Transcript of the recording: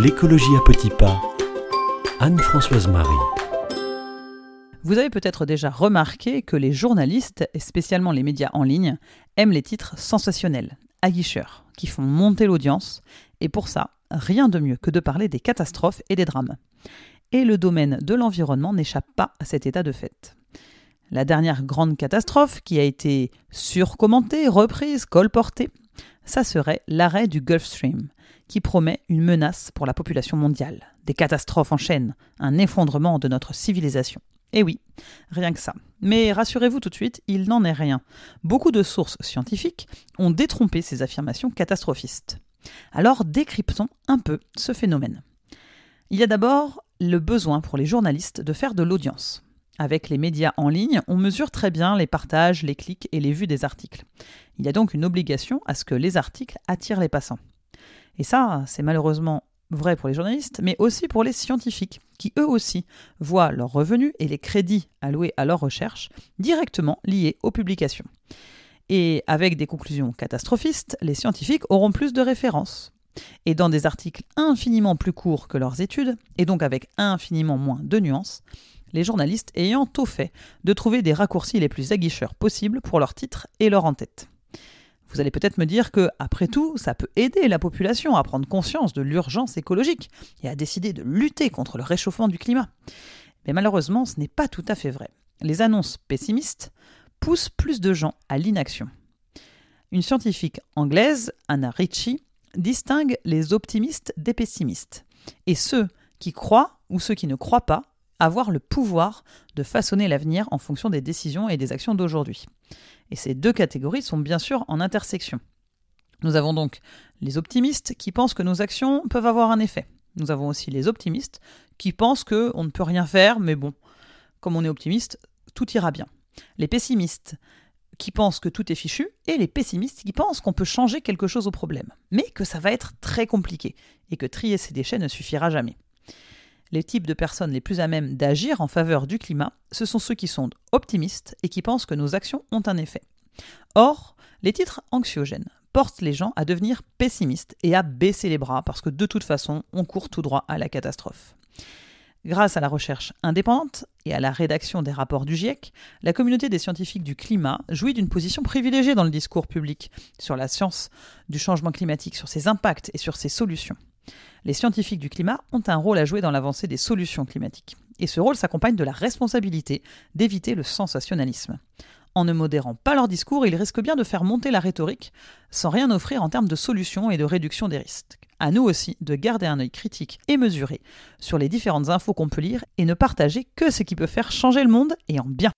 L'écologie à petits pas. Anne-Françoise Marie. Vous avez peut-être déjà remarqué que les journalistes, et spécialement les médias en ligne, aiment les titres sensationnels, aguicheurs, qui font monter l'audience, et pour ça, rien de mieux que de parler des catastrophes et des drames. Et le domaine de l'environnement n'échappe pas à cet état de fait. La dernière grande catastrophe, qui a été surcommentée, reprise, colportée, ça serait l'arrêt du Gulf Stream, qui promet une menace pour la population mondiale, des catastrophes en chaîne, un effondrement de notre civilisation. Eh oui, rien que ça. Mais rassurez-vous tout de suite, il n'en est rien. Beaucoup de sources scientifiques ont détrompé ces affirmations catastrophistes. Alors décryptons un peu ce phénomène. Il y a d'abord le besoin pour les journalistes de faire de l'audience. Avec les médias en ligne, on mesure très bien les partages, les clics et les vues des articles. Il y a donc une obligation à ce que les articles attirent les passants. Et ça, c'est malheureusement vrai pour les journalistes, mais aussi pour les scientifiques, qui eux aussi voient leurs revenus et les crédits alloués à leurs recherches directement liés aux publications. Et avec des conclusions catastrophistes, les scientifiques auront plus de références. Et dans des articles infiniment plus courts que leurs études, et donc avec infiniment moins de nuances, les journalistes ayant tout fait de trouver des raccourcis les plus aguicheurs possibles pour leur titre et leur en-tête. Vous allez peut-être me dire que, après tout, ça peut aider la population à prendre conscience de l'urgence écologique et à décider de lutter contre le réchauffement du climat. Mais malheureusement, ce n'est pas tout à fait vrai. Les annonces pessimistes poussent plus de gens à l'inaction. Une scientifique anglaise, Anna Ritchie, distingue les optimistes des pessimistes, et ceux qui croient ou ceux qui ne croient pas avoir le pouvoir de façonner l'avenir en fonction des décisions et des actions d'aujourd'hui. Et ces deux catégories sont bien sûr en intersection. Nous avons donc les optimistes qui pensent que nos actions peuvent avoir un effet. Nous avons aussi les optimistes qui pensent qu'on ne peut rien faire, mais bon, comme on est optimiste, tout ira bien. Les pessimistes qui pensent que tout est fichu, et les pessimistes qui pensent qu'on peut changer quelque chose au problème, mais que ça va être très compliqué, et que trier ces déchets ne suffira jamais. Les types de personnes les plus à même d'agir en faveur du climat, ce sont ceux qui sont optimistes et qui pensent que nos actions ont un effet. Or, les titres anxiogènes portent les gens à devenir pessimistes et à baisser les bras parce que de toute façon, on court tout droit à la catastrophe. Grâce à la recherche indépendante et à la rédaction des rapports du GIEC, la communauté des scientifiques du climat jouit d'une position privilégiée dans le discours public sur la science du changement climatique, sur ses impacts et sur ses solutions les scientifiques du climat ont un rôle à jouer dans l'avancée des solutions climatiques. Et ce rôle s'accompagne de la responsabilité d'éviter le sensationnalisme. En ne modérant pas leur discours, ils risquent bien de faire monter la rhétorique sans rien offrir en termes de solutions et de réduction des risques. À nous aussi de garder un œil critique et mesuré sur les différentes infos qu'on peut lire et ne partager que ce qui peut faire changer le monde et en bien.